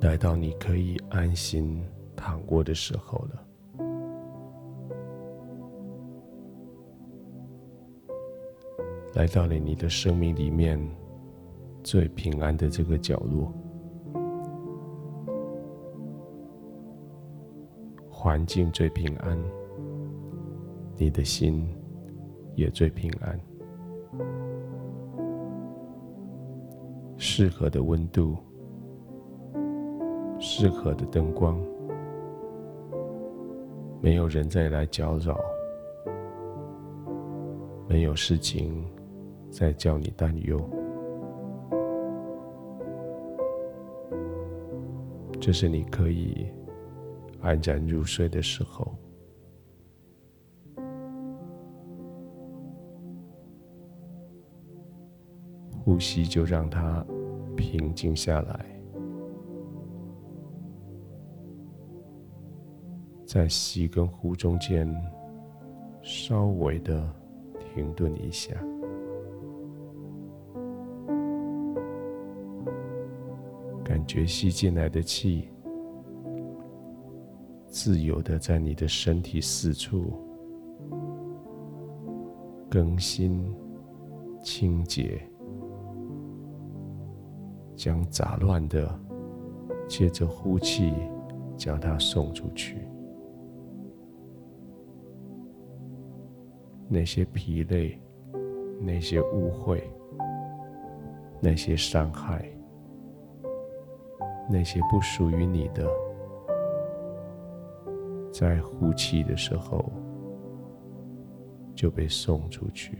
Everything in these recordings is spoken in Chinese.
来到你可以安心躺卧的时候了。来到了你的生命里面最平安的这个角落，环境最平安，你的心也最平安。适合的温度，适合的灯光，没有人再来搅扰，没有事情。在叫你担忧，这是你可以安然入睡的时候。呼吸就让它平静下来，在吸跟呼中间稍微的停顿一下。感觉吸进来的气，自由的在你的身体四处更新、清洁，将杂乱的借着呼气将它送出去。那些疲累、那些误会、那些伤害。那些不属于你的，在呼气的时候就被送出去，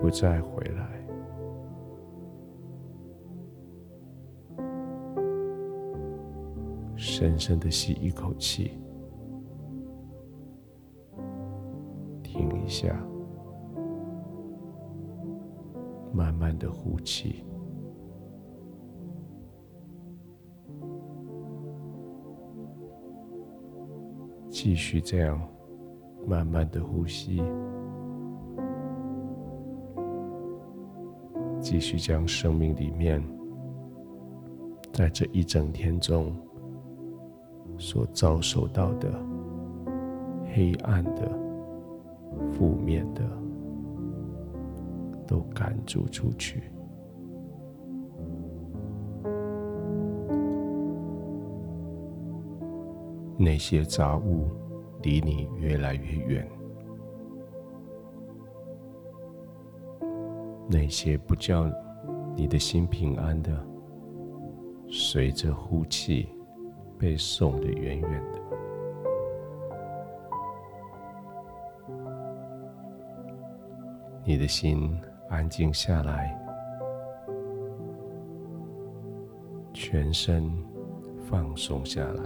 不再回来。深深的吸一口气，停一下，慢慢的呼气。继续这样，慢慢的呼吸，继续将生命里面，在这一整天中所遭受到的黑暗的、负面的，都赶逐出去。那些杂物离你越来越远，那些不叫你的心平安的，随着呼气被送得远远的。你的心安静下来，全身放松下来。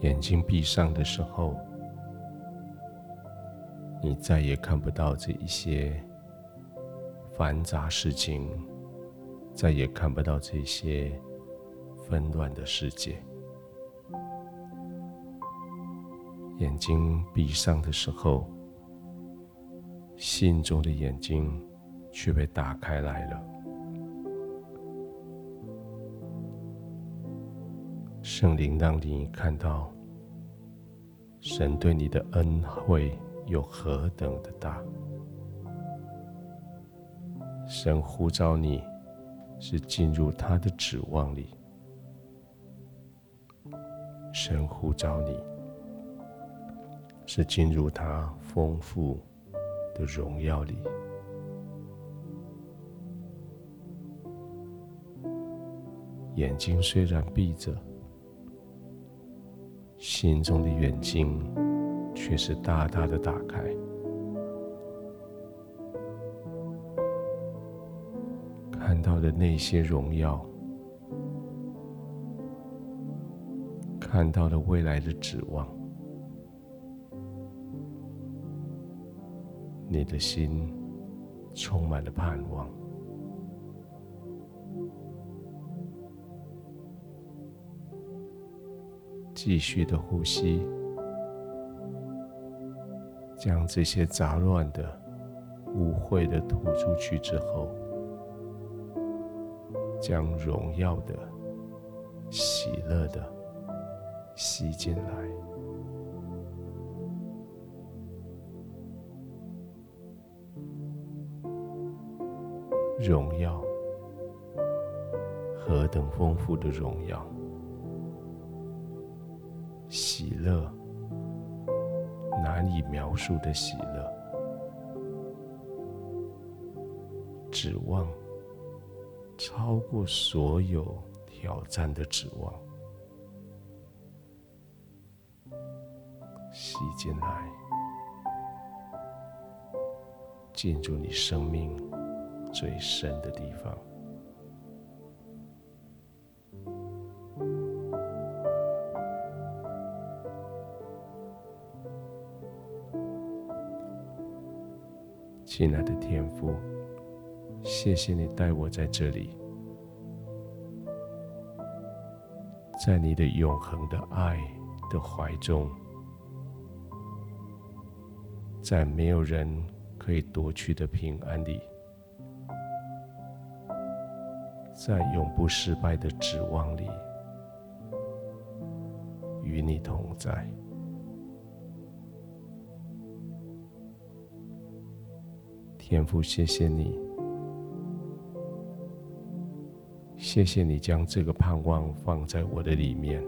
眼睛闭上的时候，你再也看不到这一些繁杂事情，再也看不到这些纷乱的世界。眼睛闭上的时候，心中的眼睛却被打开来了。圣灵让你看到。神对你的恩惠有何等的大？神呼召你，是进入他的指望里；神呼召你，是进入他丰富的荣耀里。眼睛虽然闭着。心中的眼睛却是大大的打开，到的那些荣耀，看到了未来的指望，你的心充满了盼望。继续的呼吸，将这些杂乱的、污秽的吐出去之后，将荣耀的、喜乐的吸进来。荣耀，何等丰富的荣耀！喜乐，难以描述的喜乐。指望，超过所有挑战的指望。吸进来，进入你生命最深的地方。亲爱的天父，谢谢你带我在这里，在你的永恒的爱的怀中，在没有人可以夺去的平安里，在永不失败的指望里，与你同在。天父，谢谢你，谢谢你将这个盼望放在我的里面。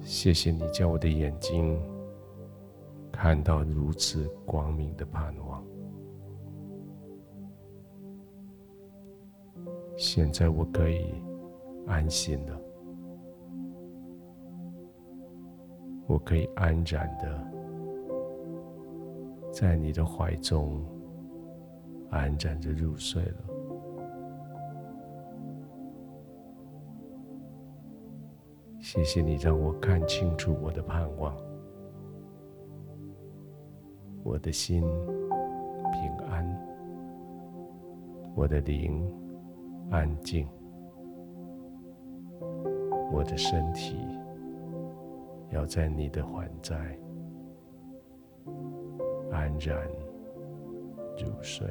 谢谢你叫我的眼睛看到如此光明的盼望。现在我可以安心了，我可以安然的。在你的怀中安然着入睡了。谢谢你让我看清楚我的盼望，我的心平安，我的灵安静，我的身体要在你的还在。安然入睡。